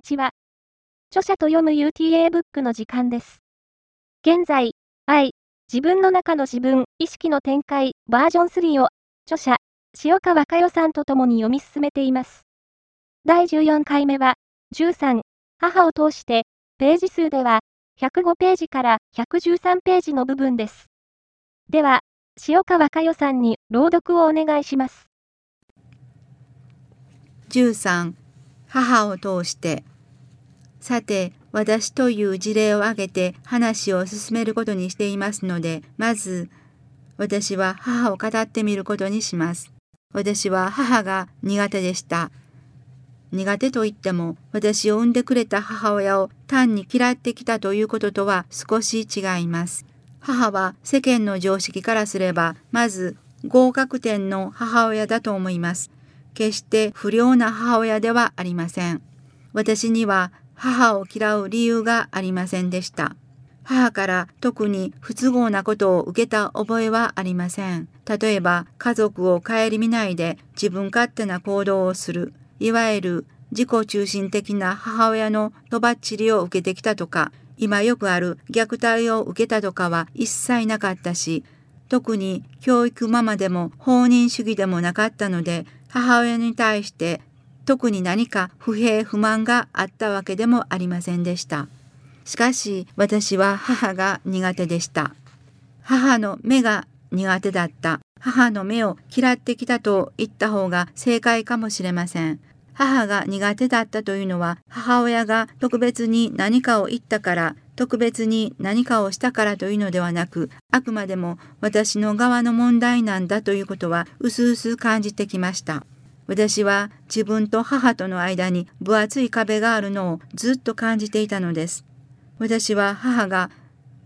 にちは。著者と読む UTA ブックの時間です。現在、愛、自分の中の自分、意識の展開、バージョン3を、著者、塩川佳代さんと共に読み進めています。第14回目は、13、母を通して、ページ数では、105ページから113ページの部分です。では、塩川佳代さんに朗読をお願いします。13母を通してさて私という事例を挙げて話を進めることにしていますのでまず私は母を語ってみることにします。私は母が苦手でした。苦手と言っても私を産んでくれた母親を単に嫌ってきたということとは少し違います。母は世間の常識からすればまず合格点の母親だと思います。決して不良な母親ではありません。私には母を嫌う理由がありませんでした。母から特に不都合なことを受けた覚えはありません。例えば家族を顧みないで自分勝手な行動をする、いわゆる自己中心的な母親のとばっちりを受けてきたとか、今よくある虐待を受けたとかは一切なかったし、特に教育ママでも放任主義でもなかったので、母親に対して特に何か不平不満があったわけでもありませんでした。しかし私は母が苦手でした。母の目が苦手だった。母の目を嫌ってきたと言った方が正解かもしれません。母が苦手だったというのは母親が特別に何かを言ったから特別に何かをしたからというのではなくあくまでも私の側の問題なんだということは薄々感じてきました。私は自分と母との間に分厚い壁があるのをずっと感じていたのです。私は母が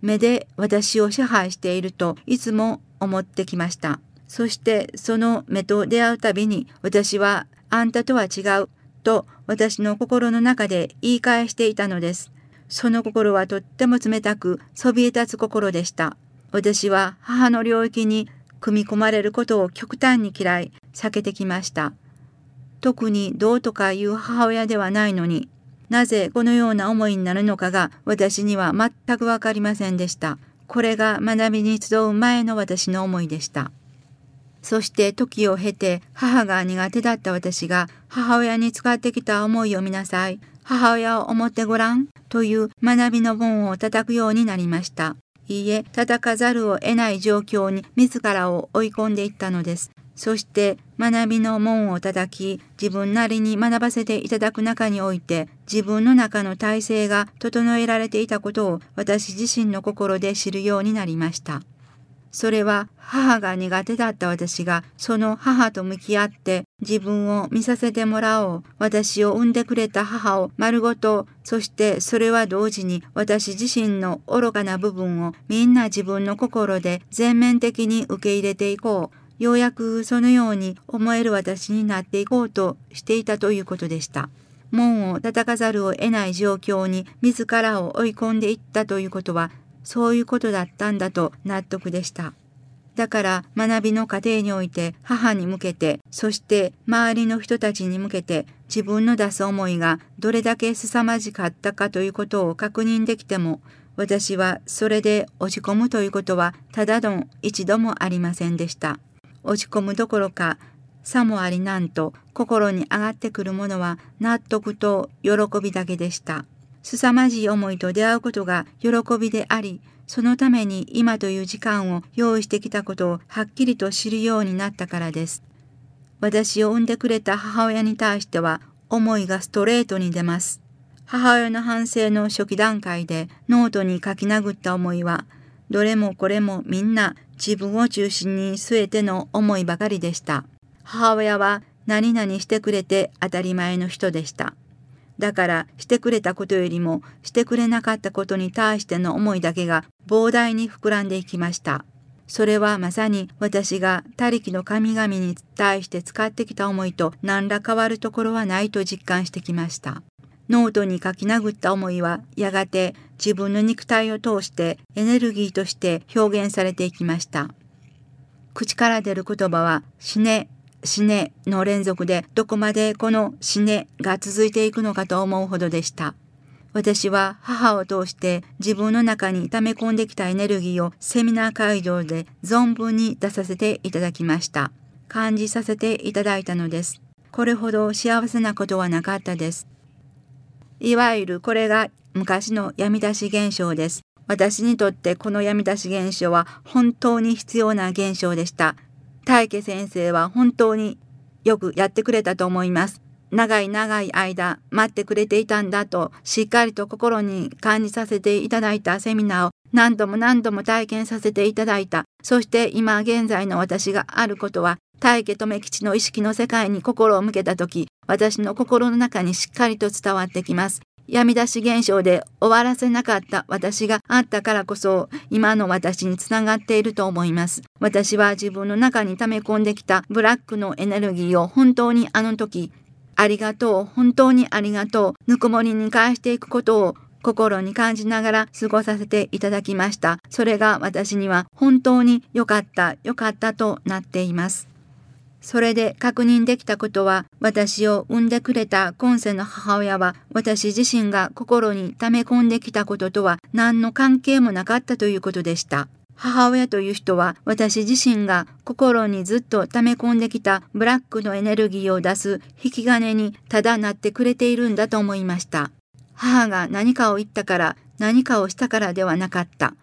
目で私を支配しているといつも思ってきました。そしてその目と出会うたびに私はあんたとは違うと私の心の中で言い返していたのです。その心はとっても冷たくそびえ立つ心でした。私は母の領域に組み込まれることを極端に嫌い、避けてきました。特にどうとかいう母親ではないのに、なぜこのような思いになるのかが私には全くわかりませんでした。これが学びに集う前の私の思いでした。そして時を経て母が苦手だった私が母親に使ってきた思いを見なさい。母親を思ってごらんという学びの本を叩くようになりました。いいえ、叩かざるを得ない状況に自らを追い込んでいったのです。そして学びの門を叩き、自分なりに学ばせていただく中において、自分の中の体制が整えられていたことを私自身の心で知るようになりました。それは母が苦手だった私がその母と向き合って自分を見させてもらおう。私を産んでくれた母を丸ごと、そしてそれは同時に私自身の愚かな部分をみんな自分の心で全面的に受け入れていこう。ようやくそのように思える私になっていこうとしていたということでした。門を叩かざるを得ない状況に自らを追い込んでいったということはそういうことだったんだと納得でした。だから学びの過程において母に向けて、そして周りの人たちに向けて自分の出す思いがどれだけ凄まじかったかということを確認できても、私はそれで落ち込むということはただの一度もありませんでした。落ち込むどころか、さもありなんと心に上がってくるものは納得と喜びだけでした。凄まじい思いと出会うことが喜びであり、そのために今という時間を用意してきたことをはっきりと知るようになったからです。私を産んでくれた母親に対しては思いがストレートに出ます。母親の反省の初期段階でノートに書き殴った思いは、どれもこれもみんな自分を中心に据えての思いばかりでした。母親は何々してくれて当たり前の人でした。だからしてくれたことよりもしてくれなかったことに対しての思いだけが膨大に膨らんでいきました。それはまさに私が他力の神々に対して使ってきた思いと何ら変わるところはないと実感してきました。ノートに書き殴った思いはやがて自分の肉体を通してエネルギーとして表現されていきました。口から出る言葉は死ね、死ねの連続でどこまでこの死ねが続いていくのかと思うほどでした。私は母を通して自分の中に溜め込んできたエネルギーをセミナー会場で存分に出させていただきました。感じさせていただいたのです。これほど幸せなことはなかったです。いわゆるこれが昔の闇出し現象です。私にとってこの闇出し現象は本当に必要な現象でした。大家先生は本当によくやってくれたと思います。長い長い間待ってくれていたんだとしっかりと心に感じさせていただいたセミナーを何度も何度も体験させていただいた。そして今現在の私があることは大家留吉の意識の世界に心を向けた時私の心の中にしっかりと伝わってきます。闇出し現象で終わらせなかった私があったからこそ今の私につながっていると思います。私は自分の中に溜め込んできたブラックのエネルギーを本当にあの時ありがとう、本当にありがとう、ぬくもりに返していくことを心に感じながら過ごさせていただきました。それが私には本当に良かった、良かったとなっています。それで確認できたことは、私を産んでくれた今世の母親は、私自身が心に溜め込んできたこととは何の関係もなかったということでした。母親という人は私自身が心にずっと溜め込んできたブラックのエネルギーを出す引き金にただなってくれているんだと思いました。母が何かを言ったから何かをしたからではなかった。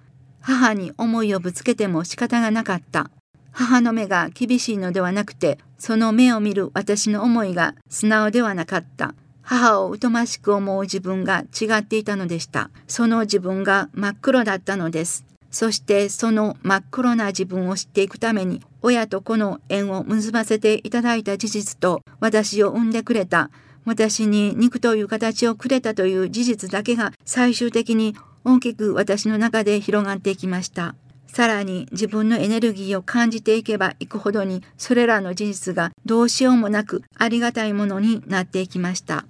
母に思いをぶつけても仕方がなかった。母の目が厳しいのではなくて、その目を見る私の思いが素直ではなかった。母を疎ましく思う自分が違っていたのでした。その自分が真っ黒だったのです。そしてその真っ黒な自分を知っていくために親と子の縁を結ばせていただいた事実と私を産んでくれた私に肉という形をくれたという事実だけが最終的に大きく私の中で広がっていきました。さらに自分のエネルギーを感じていけばいくほどにそれらの事実がどうしようもなくありがたいものになっていきました。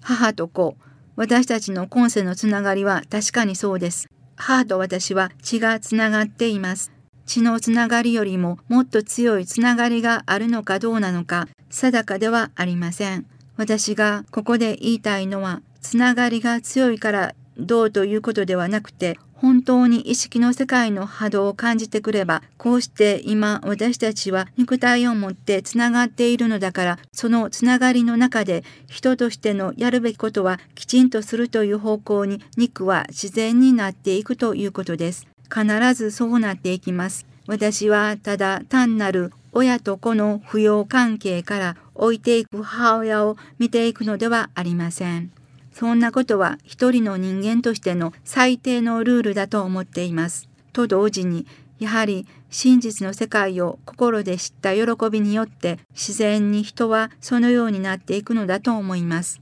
母と子、私たちの今世のつながりは確かにそうです。母と私は血がつながっています。血のつながりよりももっと強いつながりがあるのかどうなのか定かではありません。私がここで言いたいのはつながりが強いからどうということではなくて本当に意識の世界の波動を感じてくれば、こうして今私たちは肉体を持ってつながっているのだから、そのつながりの中で人としてのやるべきことはきちんとするという方向に肉は自然になっていくということです。必ずそうなっていきます。私はただ単なる親と子の扶養関係から置いていく母親を見ていくのではありません。そんなことは一人の人間としての最低のルールだと思っています。と同時に、やはり真実の世界を心で知った喜びによって自然に人はそのようになっていくのだと思います。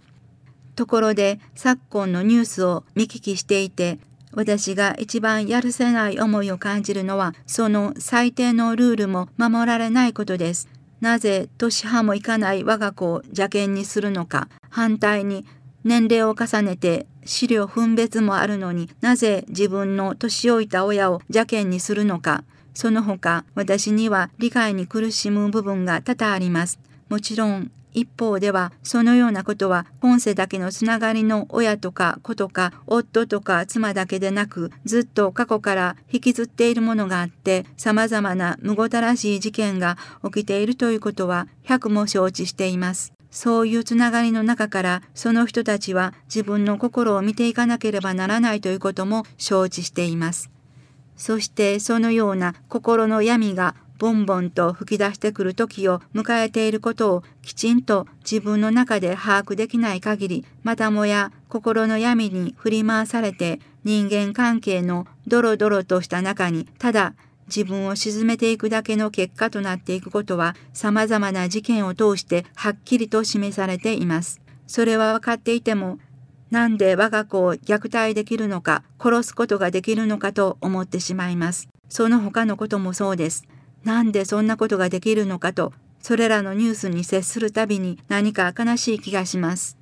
ところで昨今のニュースを見聞きしていて私が一番やるせない思いを感じるのはその最低のルールも守られないことです。なぜ年派もいかない我が子を邪険にするのか反対に年齢を重ねて資料分別もあるのになぜ自分の年老いた親を邪険にするのかその他私には理解に苦しむ部分が多々あります。もちろん一方ではそのようなことは今世だけのつながりの親とか子とか夫とか妻だけでなくずっと過去から引きずっているものがあって様々なむごたらしい事件が起きているということは百も承知しています。そういうつながりの中からその人たちは自分の心を見ていかなければならないということも承知しています。そしてそのような心の闇がボンボンと吹き出してくる時を迎えていることをきちんと自分の中で把握できない限りまたもや心の闇に振り回されて人間関係のドロドロとした中にただ自分を沈めていくだけの結果となっていくことは様々な事件を通してはっきりと示されています。それは分かっていても、なんで我が子を虐待できるのか、殺すことができるのかと思ってしまいます。その他のこともそうです。なんでそんなことができるのかと、それらのニュースに接するたびに何か悲しい気がします。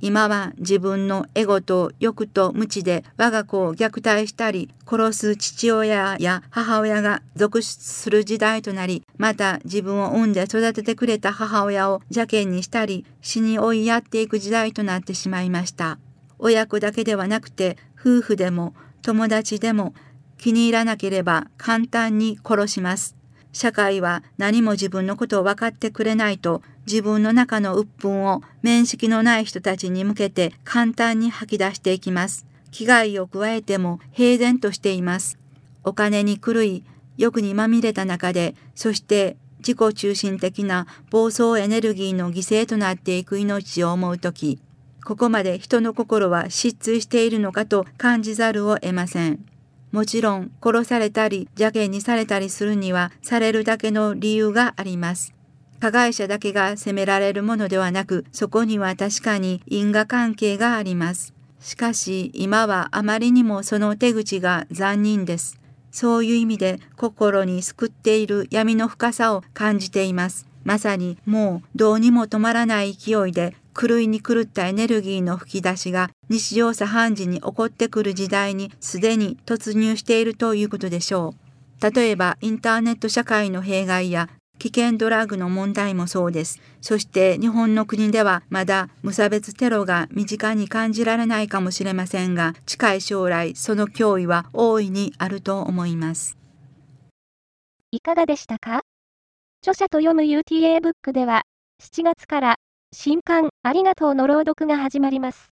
今は自分のエゴと欲と無知で我が子を虐待したり殺す父親や母親が続出する時代となりまた自分を産んで育ててくれた母親を邪険にしたり死に追いやっていく時代となってしまいました親子だけではなくて夫婦でも友達でも気に入らなければ簡単に殺します社会は何も自分のことを分かってくれないと自分の中の鬱憤を面識のない人たちに向けて簡単に吐き出していきます。危害を加えても平然としています。お金に狂い、欲にまみれた中で、そして自己中心的な暴走エネルギーの犠牲となっていく命を思うとき、ここまで人の心は失墜しているのかと感じざるを得ません。もちろん殺されたり邪険にされたりするにはされるだけの理由があります。加害者だけが責められるものではなく、そこには確かに因果関係があります。しかし今はあまりにもその手口が残忍です。そういう意味で心に救っている闇の深さを感じています。まさにもうどうにも止まらない勢いで狂いに狂ったエネルギーの吹き出しが日常茶飯事に起こってくる時代にすでに突入しているということでしょう。例えばインターネット社会の弊害や危険ドラッグの問題もそうです。そして日本の国ではまだ無差別テロが身近に感じられないかもしれませんが、近い将来その脅威は大いにあると思います。いかがでしたか？著者と読む UTA ブックでは、7月から新刊ありがとうの朗読が始まります。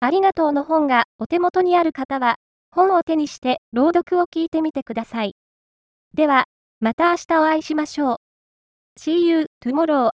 ありがとうの本がお手元にある方は、本を手にして朗読を聞いてみてください。では、また明日お会いしましょう。See you tomorrow.